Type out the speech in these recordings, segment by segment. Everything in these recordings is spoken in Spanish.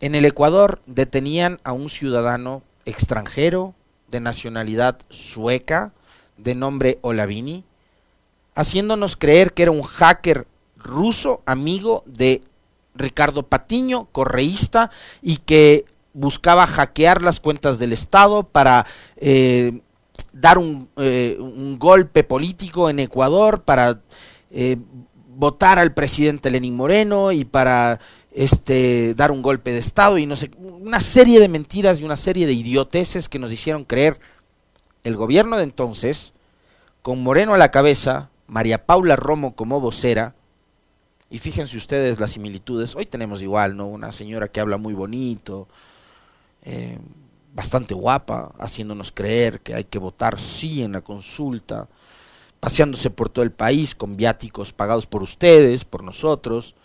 En el Ecuador detenían a un ciudadano extranjero de nacionalidad sueca de nombre Olavini, haciéndonos creer que era un hacker ruso amigo de Ricardo Patiño, correísta, y que buscaba hackear las cuentas del Estado para eh, dar un, eh, un, golpe político en Ecuador, para eh, votar al presidente Lenín Moreno y para este, dar un golpe de Estado y no sé, una serie de mentiras y una serie de idioteces que nos hicieron creer el gobierno de entonces, con Moreno a la cabeza, María Paula Romo como vocera, y fíjense ustedes las similitudes. Hoy tenemos igual, ¿no? Una señora que habla muy bonito, eh, bastante guapa, haciéndonos creer que hay que votar sí en la consulta, paseándose por todo el país con viáticos pagados por ustedes, por nosotros.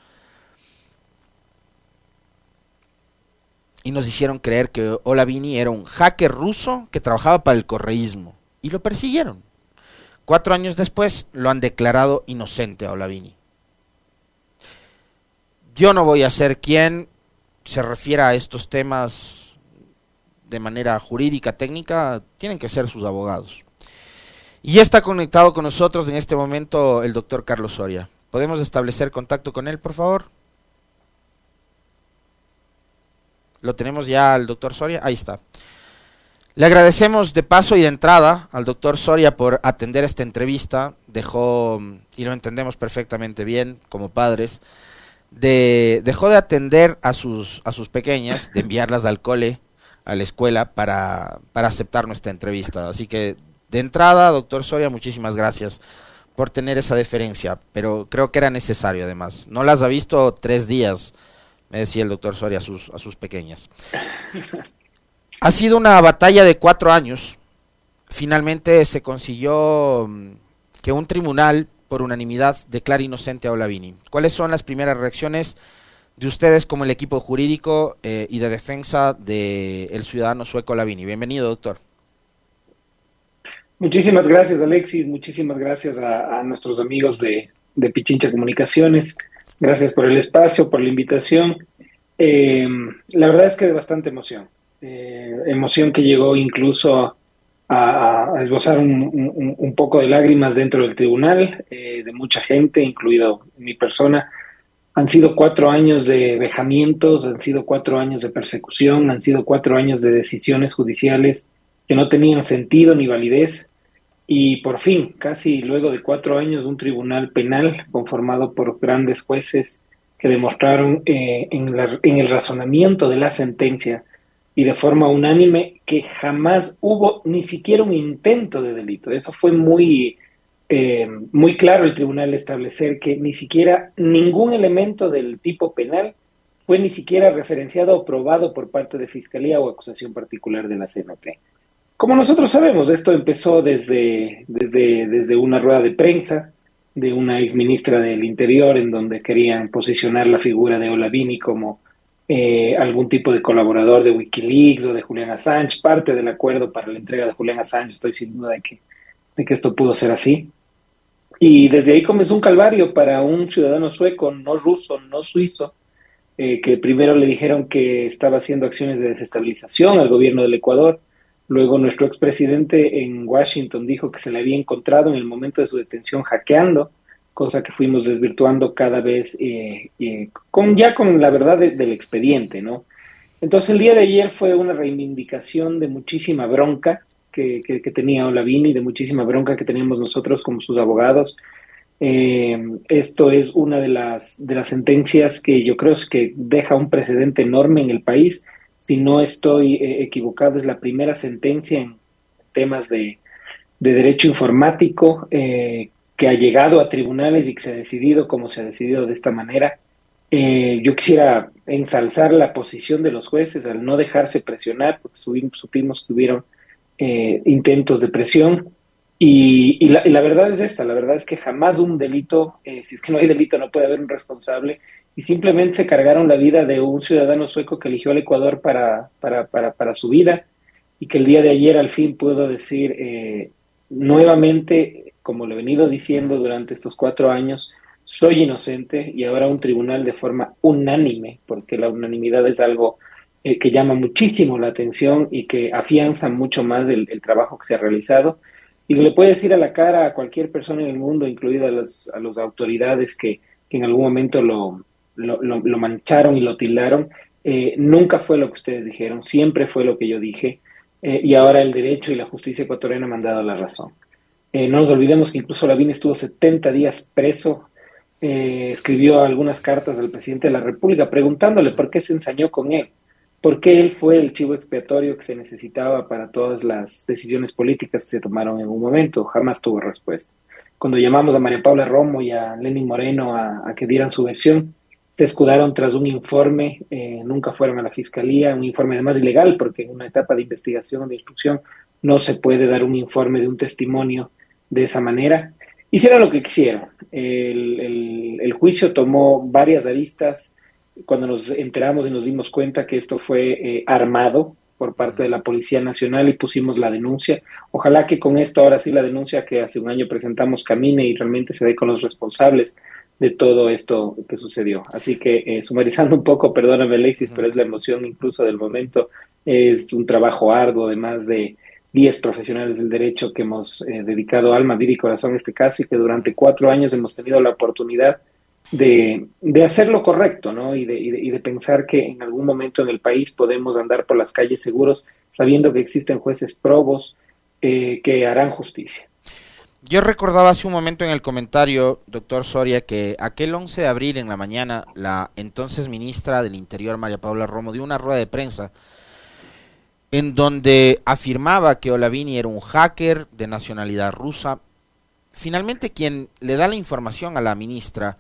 Y nos hicieron creer que Olavini era un hacker ruso que trabajaba para el correísmo. Y lo persiguieron. Cuatro años después lo han declarado inocente a Olavini. Yo no voy a ser quien se refiera a estos temas de manera jurídica, técnica, tienen que ser sus abogados. Y está conectado con nosotros en este momento el doctor Carlos Soria. ¿Podemos establecer contacto con él, por favor? Lo tenemos ya al doctor Soria. Ahí está. Le agradecemos de paso y de entrada al doctor Soria por atender esta entrevista. Dejó, y lo entendemos perfectamente bien como padres, de, dejó de atender a sus, a sus pequeñas, de enviarlas al cole, a la escuela, para, para aceptar nuestra entrevista. Así que, de entrada, doctor Soria, muchísimas gracias por tener esa deferencia, pero creo que era necesario además. No las ha visto tres días, me decía el doctor Soria a sus, pequeñas. Ha sido una batalla de cuatro años. Finalmente se consiguió mm, que un tribunal por unanimidad declara inocente a Olavini. ¿Cuáles son las primeras reacciones de ustedes como el equipo jurídico eh, y de defensa del ciudadano sueco Olavini? Bienvenido, doctor. Muchísimas gracias, Alexis. Muchísimas gracias a, nuestros amigos de, Pichincha Comunicaciones. Gracias por el espacio, por la invitación. Eh, la verdad es que de bastante emoción. Eh, emoción que llegó incluso a, esbozar un, poco de lágrimas dentro del tribunal, eh, de mucha gente, incluido mi persona. Han sido cuatro años de vejamientos, han sido cuatro años de persecución, han sido cuatro años de decisiones judiciales que no tenían sentido ni validez. Y por fin, casi luego de cuatro años, un tribunal penal conformado por grandes jueces que demostraron eh, en, en el razonamiento de la sentencia y de forma unánime que jamás hubo ni siquiera un intento de delito. Eso fue muy, eh, muy claro el tribunal establecer que ni siquiera ningún elemento del tipo penal fue ni siquiera referenciado o probado por parte de Fiscalía o acusación particular de la CNP. Como nosotros sabemos, esto empezó desde, desde, desde una rueda de prensa de una exministra del Interior en donde querían posicionar la figura de Olavini como eh, algún tipo de colaborador de Wikileaks o de Julián Assange, parte del acuerdo para la entrega de Julián Assange, estoy sin duda de que, de que esto pudo ser así. Y desde ahí comenzó un calvario para un ciudadano sueco, no ruso, no suizo, eh, que primero le dijeron que estaba haciendo acciones de desestabilización al gobierno del Ecuador. Luego nuestro expresidente en Washington dijo que se le había encontrado en el momento de su detención hackeando cosa que fuimos desvirtuando cada vez eh, eh, con ya con la verdad del expediente, ¿no? Entonces el día de ayer fue una reivindicación de muchísima bronca que, tenía Olavini, de muchísima bronca que teníamos nosotros como sus abogados. Eh, esto es una de las, de las sentencias que yo creo que deja un precedente enorme en el país. Si no estoy equivocado, es la primera sentencia en temas de, de derecho informático eh, que ha llegado a tribunales y que se ha decidido como se ha decidido de esta manera. Eh, yo quisiera ensalzar la posición de los jueces al no dejarse presionar, porque supimos que hubieron eh, intentos de presión. Y, la, verdad es esta, la verdad es que jamás un delito, eh, si es que no hay delito, no puede haber un responsable, y simplemente se cargaron la vida de un ciudadano sueco que eligió al Ecuador para, para, para, para su vida, y que el día de ayer al fin puedo decir nuevamente como lo he venido diciendo durante estos cuatro años, soy inocente y ahora un tribunal de forma unánime, porque la unanimidad es algo eh, que llama muchísimo la atención y que afianza mucho más el, trabajo que se ha realizado. Y le puede decir a la cara a cualquier persona en el mundo, incluida a las a autoridades que, en algún momento lo, lo, mancharon y lo tildaron, eh, nunca fue lo que ustedes dijeron, siempre fue lo que yo dije, eh, y ahora el derecho y la justicia ecuatoriana me han dado la razón. no nos olvidemos que incluso Lavín estuvo 70 días preso eh, escribió algunas cartas al presidente de la República preguntándole por qué se ensañó con él, por qué él fue el chivo expiatorio que se necesitaba para todas las decisiones políticas que se tomaron en un momento. Jamás tuvo respuesta. Cuando llamamos a María Paula Romo y a Lenin Moreno a, que dieran su versión, se escudaron tras un informe, eh, nunca fueron a la fiscalía, un informe además ilegal, porque en una etapa de investigación o de instrucción no se puede dar un informe de un testimonio de esa manera. Hicieron lo que quisieron. El, juicio tomó varias aristas. Cuando nos enteramos y nos dimos cuenta que esto fue eh, armado por parte de la Policía Nacional y pusimos la denuncia. Ojalá que con esto ahora sí la denuncia que hace un año presentamos camine y realmente se dé con los responsables de todo esto que sucedió. Así que eh, sumarizando un poco, perdóname Alexis, pero es la emoción incluso del momento. Es un trabajo arduo, además de 10 profesionales del derecho que hemos eh, dedicado alma, vida y corazón a este caso y que durante cuatro años hemos tenido la oportunidad de, de hacer lo correcto, ¿no? Y de, y, de, pensar que en algún momento en el país podemos andar por las calles seguros sabiendo que existen jueces probos eh, que harán justicia. Yo recordaba hace un momento en el comentario, doctor Soria, que aquel 11 de abril en la mañana, la entonces ministra del Interior, María Paula Romo, dio una rueda de prensa en donde afirmaba que Olavini era un hacker de nacionalidad rusa. Finalmente quien le da la información a la ministra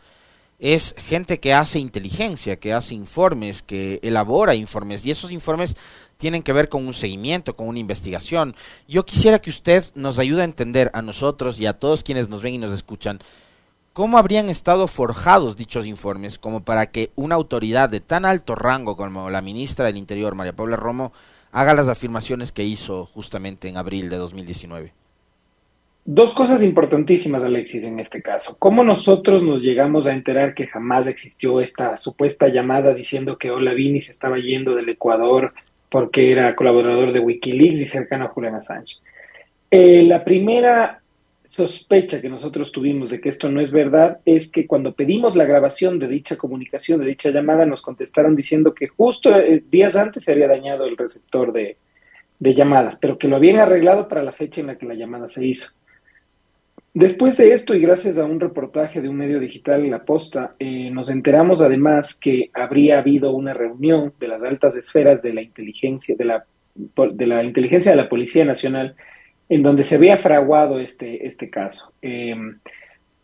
es gente que hace inteligencia, que hace informes, que elabora informes, y esos informes tienen que ver con un seguimiento, con una investigación. Yo quisiera que usted nos ayude a entender a nosotros y a todos quienes nos ven y nos escuchan cómo habrían estado forjados dichos informes como para que una autoridad de tan alto rango como la ministra del Interior, María Paula Romo, haga las afirmaciones que hizo justamente en abril de 2019. Dos cosas importantísimas, Alexis, en este caso. ¿Cómo nosotros nos llegamos a enterar que jamás existió esta supuesta llamada diciendo que Olavini se estaba yendo del Ecuador porque era colaborador de Wikileaks y cercano a Julian Assange? Eh, la primera sospecha que nosotros tuvimos de que esto no es verdad es que cuando pedimos la grabación de dicha comunicación, de dicha llamada, nos contestaron diciendo que justo eh, días antes se había dañado el receptor de, llamadas, pero que lo habían arreglado para la fecha en la que la llamada se hizo. Después de esto, y gracias a un reportaje de un medio digital, La Posta, eh, nos enteramos además que habría habido una reunión de las altas esferas de la inteligencia, de la, inteligencia de la Policía Nacional, en donde se había fraguado este, este caso. Em,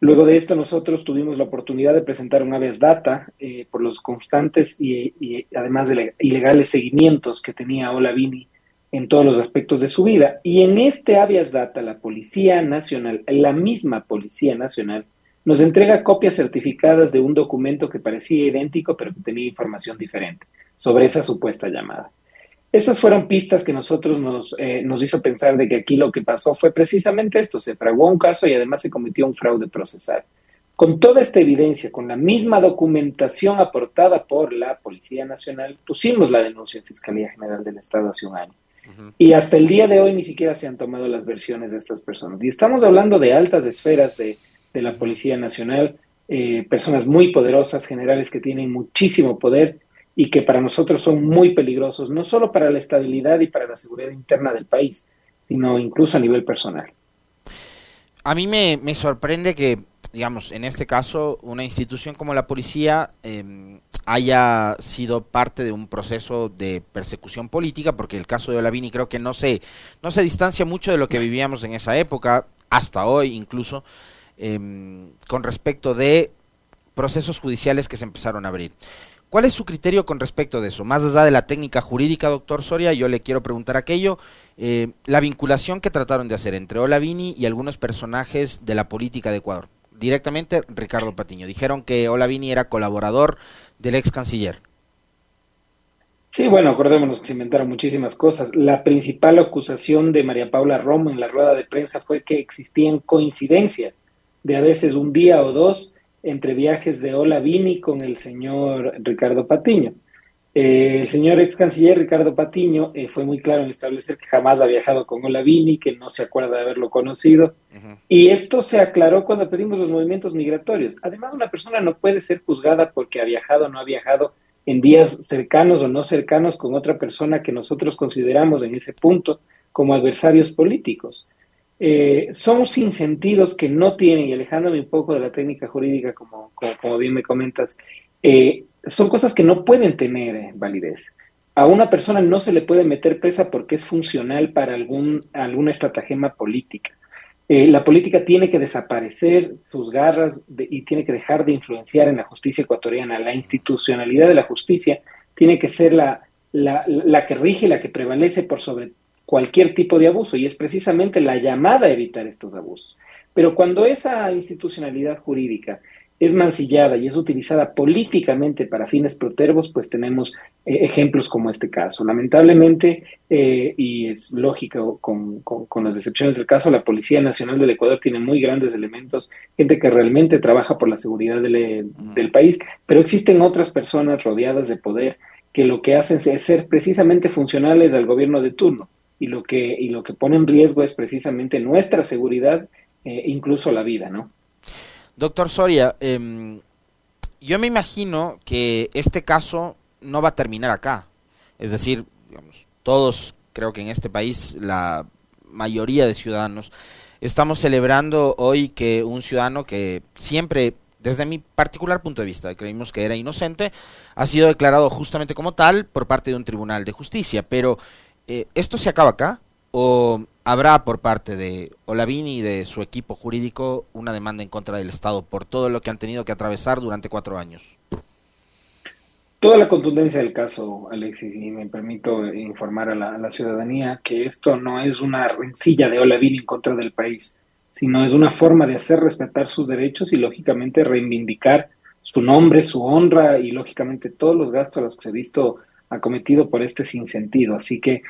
luego de esto nosotros tuvimos la oportunidad de presentar un habeas data eh, por los constantes y, además de ilegales seguimientos que tenía Olavini en todos los aspectos de su vida. Y en este habeas data la Policía Nacional, la misma Policía Nacional, nos entrega copias certificadas de un documento que parecía idéntico pero que tenía información diferente sobre esa supuesta llamada. Estas fueron pistas que nosotros nos, eh, nos hizo pensar de que aquí lo que pasó fue precisamente esto, se fraguó un caso y además se cometió un fraude procesal. Con toda esta evidencia, con la misma documentación aportada por la Policía Nacional, pusimos la denuncia en Fiscalía General del Estado hace un año. Y hasta el día de hoy ni siquiera se han tomado las versiones de estas personas. Y estamos hablando de altas esferas de, la Policía Nacional, eh, personas muy poderosas, generales que tienen muchísimo poder y que para nosotros son muy peligrosos, no solo para la estabilidad y para la seguridad interna del país, sino incluso a nivel personal. A mí me, sorprende que, digamos, en este caso, una institución como la policía em, haya sido parte de un proceso de persecución política, porque el caso de Olavini creo que no se, no se distancia mucho de lo que vivíamos en esa época, hasta hoy incluso, em, con respecto de procesos judiciales que se empezaron a abrir. ¿Cuál es su criterio con respecto de eso? Más allá de la técnica jurídica, doctor Soria, yo le quiero preguntar aquello, eh, la vinculación que trataron de hacer entre Olavini y algunos personajes de la política de Ecuador. Directamente Ricardo Patiño. Dijeron que Olavini era colaborador del ex canciller. Sí, bueno, acordémonos que se inventaron muchísimas cosas. La principal acusación de María Paula Romo en la rueda de prensa fue que existían coincidencias de a veces un día o dos entre viajes de Ola Vini con el señor Ricardo Patiño. Eh, el señor ex canciller Ricardo Patiño eh, fue muy claro en establecer que jamás ha viajado con Olavini, que no se acuerda de haberlo conocido. Y esto se aclaró cuando pedimos los movimientos migratorios. Además, una persona no puede ser juzgada porque ha viajado o no ha viajado en días cercanos o no cercanos con otra persona que nosotros consideramos en ese punto como adversarios políticos. Eh, son sinsentidos que no tienen, y alejándome un poco de la técnica jurídica, como, como, bien me comentas, eh, son cosas que no pueden tener eh, validez. A una persona no se le puede meter presa porque es funcional para algún, alguna estratagema política. Eh, la política tiene que desaparecer sus garras y tiene que dejar de influenciar en la justicia ecuatoriana. La institucionalidad de la justicia tiene que ser la, la, la que rige, la que prevalece por sobre cualquier tipo de abuso y es precisamente la llamada a evitar estos abusos. Pero cuando esa institucionalidad jurídica es mancillada y es utilizada políticamente para fines protervos, pues tenemos eh, ejemplos como este caso. Lamentablemente, eh, y es lógico con, con, las excepciones del caso, la Policía Nacional del Ecuador tiene muy grandes elementos, gente que realmente trabaja por la seguridad del, eh, del país, pero existen otras personas rodeadas de poder que lo que hacen es ser precisamente funcionales al gobierno de turno y lo que, y lo que pone en riesgo es precisamente nuestra seguridad, incluso la vida, ¿no? Doctor Soria, em, yo me imagino que este caso no va a terminar acá. Es decir, todos, creo que en este país, la mayoría de ciudadanos, estamos celebrando hoy que un ciudadano que siempre, desde mi particular punto de vista, creímos que era inocente, ha sido declarado justamente como tal por parte de un tribunal de justicia. Pero, eh, ¿esto se acaba acá? ¿O habrá por parte de Olavini y de su equipo jurídico una demanda en contra del Estado por todo lo que han tenido que atravesar durante cuatro años. Toda la contundencia del caso, Alexis, y me permito informar a la, ciudadanía que esto no es una rencilla de Olavini en contra del país, sino es una forma de hacer respetar sus derechos y, lógicamente, reivindicar su nombre, su honra y, lógicamente, todos los gastos a los que se ha visto acometido por este sinsentido. Así que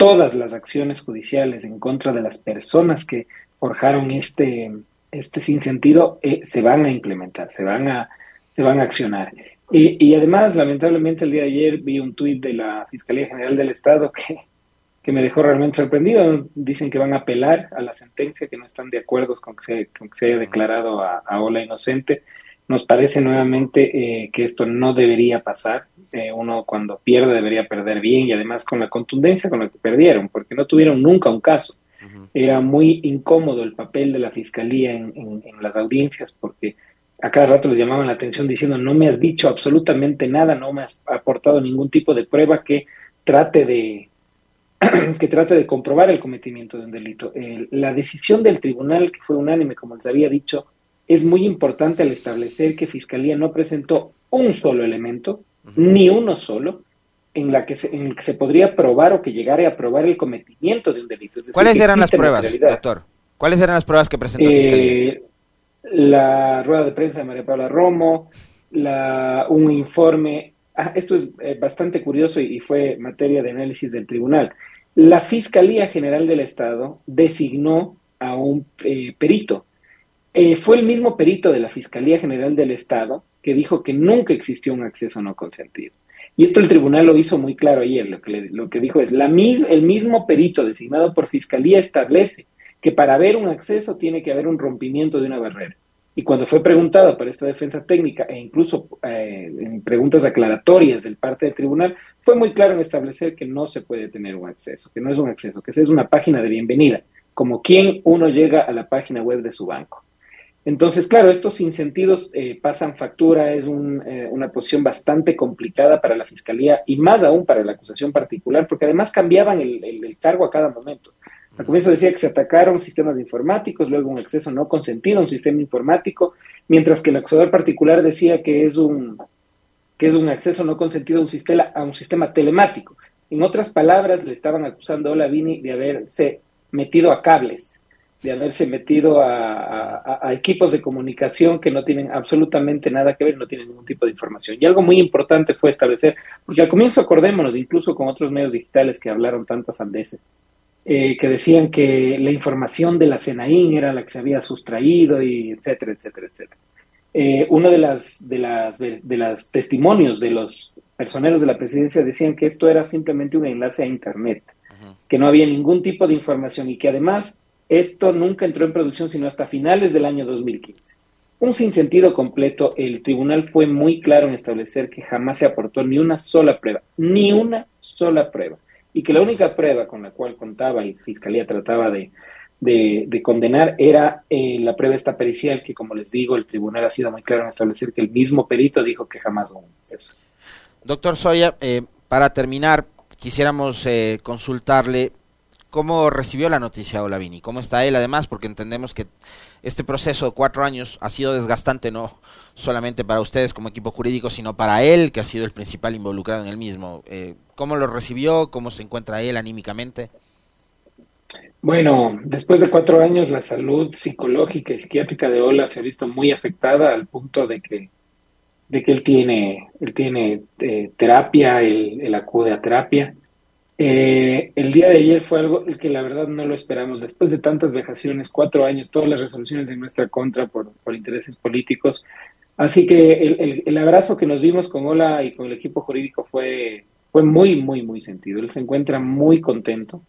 todas las acciones judiciales en contra de las personas que forjaron este, este sinsentido eh, se van a implementar, se van a, se van a accionar. Y, además, lamentablemente, el día de ayer vi un tuit de la Fiscalía General del Estado que, que me dejó realmente sorprendido. Dicen que van a apelar a la sentencia, que no están de acuerdo con que se, con que se haya declarado a, a Ola inocente. Nos parece nuevamente eh, que esto no debería pasar. Eh, uno cuando pierde debería perder bien y además con la contundencia con la que perdieron, porque no tuvieron nunca un caso. Era muy incómodo el papel de la fiscalía en, las audiencias porque a cada rato les llamaban la atención diciendo no me has dicho absolutamente nada, no me has aportado ningún tipo de prueba que trate de que trate de comprobar el cometimiento de un delito. la decisión del tribunal, que fue unánime, como les había dicho, es muy importante al establecer que Fiscalía no presentó un solo elemento, ni uno solo, en, la que se, en el que se podría probar o que llegara a probar el cometimiento de un delito. ¿Cuáles eran las pruebas, doctor? ¿Cuáles eran las pruebas que presentó Fiscalía? Eh, la rueda de prensa de María Paula Romo, la, un informe. Ah, esto es eh, bastante curioso y, fue materia de análisis del tribunal. La Fiscalía General del Estado designó a un eh, perito eh, fue el mismo perito de la Fiscalía General del Estado que dijo que nunca existió un acceso no consentido. Y esto el tribunal lo hizo muy claro ayer. Lo que, lo que dijo es, la el mismo perito designado por Fiscalía establece que para haber un acceso tiene que haber un rompimiento de una barrera. Y cuando fue preguntado por esta defensa técnica e incluso eh, en preguntas aclaratorias del parte del tribunal, fue muy claro en establecer que no se puede tener un acceso, que no es un acceso, que es una página de bienvenida, como quien uno llega a la página web de su banco. Entonces, claro, estos insentidos eh, pasan factura, es eh, una posición bastante complicada para la Fiscalía y más aún para la acusación particular, porque además cambiaban el, cargo a cada momento. Al comienzo decía que se atacaron sistemas informáticos, luego un acceso no consentido a un sistema informático, mientras que el acusador particular decía que es un, que es un acceso no consentido a un, sistema, a un sistema telemático. En otras palabras, le estaban acusando a Olavini de haberse metido a cables de haberse metido a, equipos de comunicación que no tienen absolutamente nada que ver, no tienen ningún tipo de información. Y algo muy importante fue establecer, porque al comienzo acordémonos, incluso con otros medios digitales que hablaron tantas andeses, eh, que decían que la información de la CENAIN era la que se había sustraído, y etcétera, etcétera, etcétera. eh, uno de las, de, las, de las testimonios de los personeros de la presidencia decían que esto era simplemente un enlace a Internet, que no había ningún tipo de información y que además esto nunca entró en producción sino hasta finales del año 2015. Un sinsentido completo, el tribunal fue muy claro en establecer que jamás se aportó ni una sola prueba, ni una sola prueba, y que la única prueba con la cual contaba y Fiscalía trataba de, de, condenar era eh, la prueba esta pericial, que como les digo, el tribunal ha sido muy claro en establecer que el mismo perito dijo que jamás hubo un exceso. Doctor Soria, eh, para terminar, quisiéramos eh, consultarle cómo recibió la noticia Olavini, cómo está él además, porque entendemos que este proceso de cuatro años ha sido desgastante no solamente para ustedes como equipo jurídico, sino para él, que ha sido el principal involucrado en el mismo. ¿Cómo lo recibió? ¿Cómo se encuentra él anímicamente? Bueno, después de cuatro años la salud psicológica y psiquiátrica de Ola se ha visto muy afectada al punto de que, de que él tiene, él tiene eh, terapia, él, acude a terapia. Eh, el día de ayer fue algo que la verdad no lo esperamos. Después de tantas vejaciones, cuatro años, todas las resoluciones en nuestra contra por, por intereses políticos. Así que el, el, abrazo que nos dimos con Ola y con el equipo jurídico fue, fue muy, muy, muy sentido. Él se encuentra muy contento.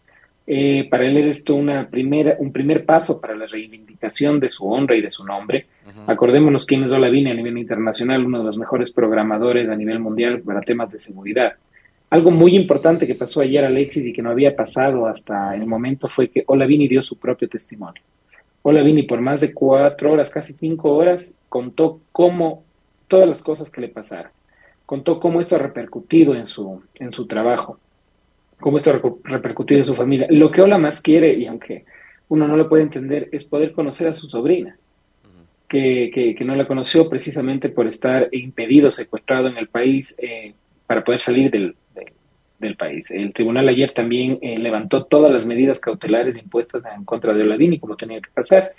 Eh, para él es esto una primera, un primer paso para la reivindicación de su honra y de su nombre. Acordémonos quién es Olavini a nivel internacional, uno de los mejores programadores a nivel mundial para temas de seguridad. Algo muy importante que pasó ayer, Alexis, y que no había pasado hasta el momento fue que Olavini dio su propio testimonio. Olavini, por más de cuatro horas, casi cinco horas, contó cómo todas las cosas que le pasaron. Contó cómo esto ha repercutido en su, en su trabajo cómo esto ha repercutido en su familia. Lo que Ola más quiere, y aunque uno no lo puede entender, es poder conocer a su sobrina, que, que, no la conoció precisamente por estar impedido, secuestrado en el país eh, para poder salir del, del, país. El tribunal ayer también eh, levantó todas las medidas cautelares impuestas en contra de Oladini, como tenía que pasar.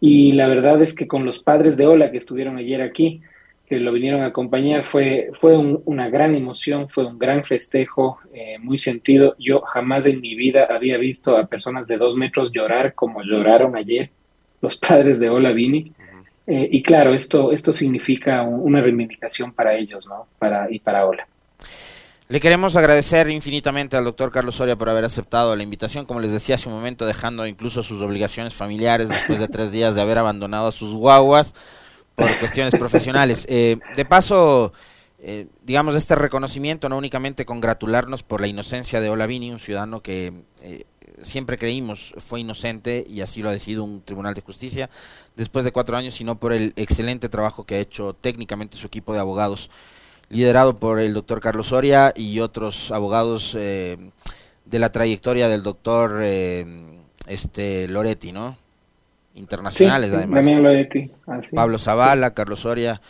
Y la verdad es que con los padres de Ola que estuvieron ayer aquí, que lo vinieron a acompañar fue, fue una gran emoción, fue un gran festejo, eh, muy sentido. Yo jamás en mi vida había visto a personas de dos metros llorar como lloraron ayer los padres de Ola Vini. Eh, y claro, esto, esto significa una reivindicación para ellos ¿no? para, y para Ola. Le queremos agradecer infinitamente al doctor Carlos Soria por haber aceptado la invitación, como les decía hace un momento, dejando incluso sus obligaciones familiares después de tres días de haber abandonado a sus guaguas por cuestiones profesionales. Eh, de paso, eh, digamos, este reconocimiento, no únicamente congratularnos por la inocencia de Olavini, un ciudadano que eh, siempre creímos fue inocente y así lo ha decidido un tribunal de justicia después de cuatro años, sino por el excelente trabajo que ha hecho técnicamente su equipo de abogados, liderado por el doctor Carlos Soria y otros abogados de la trayectoria del doctor este Loretti, ¿no? internacionales además. Pablo Zavala, Carlos Soria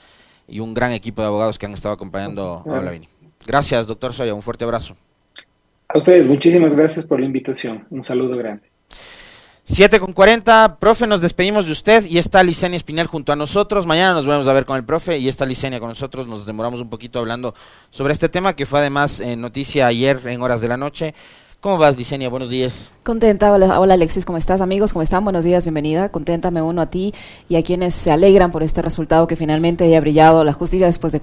y un gran equipo de abogados que han estado acompañando a Olavini. Gracias, doctor Soria, un fuerte abrazo. A ustedes, muchísimas gracias por la invitación. Un saludo grande. 7 con 40, profe, nos despedimos de usted y está Licenia Espinel junto a nosotros. Mañana nos vamos a ver con el profe y está Licenia con nosotros. Nos demoramos un poquito hablando sobre este tema que fue además eh, noticia ayer en horas de la noche. ¿Cómo vas, Diseña? Buenos días. Contenta. Hola, hola, Alexis, ¿cómo estás? Amigos, ¿cómo están? Buenos días, bienvenida. Contenta me uno a ti y a quienes se alegran por este resultado que finalmente haya brillado la justicia después de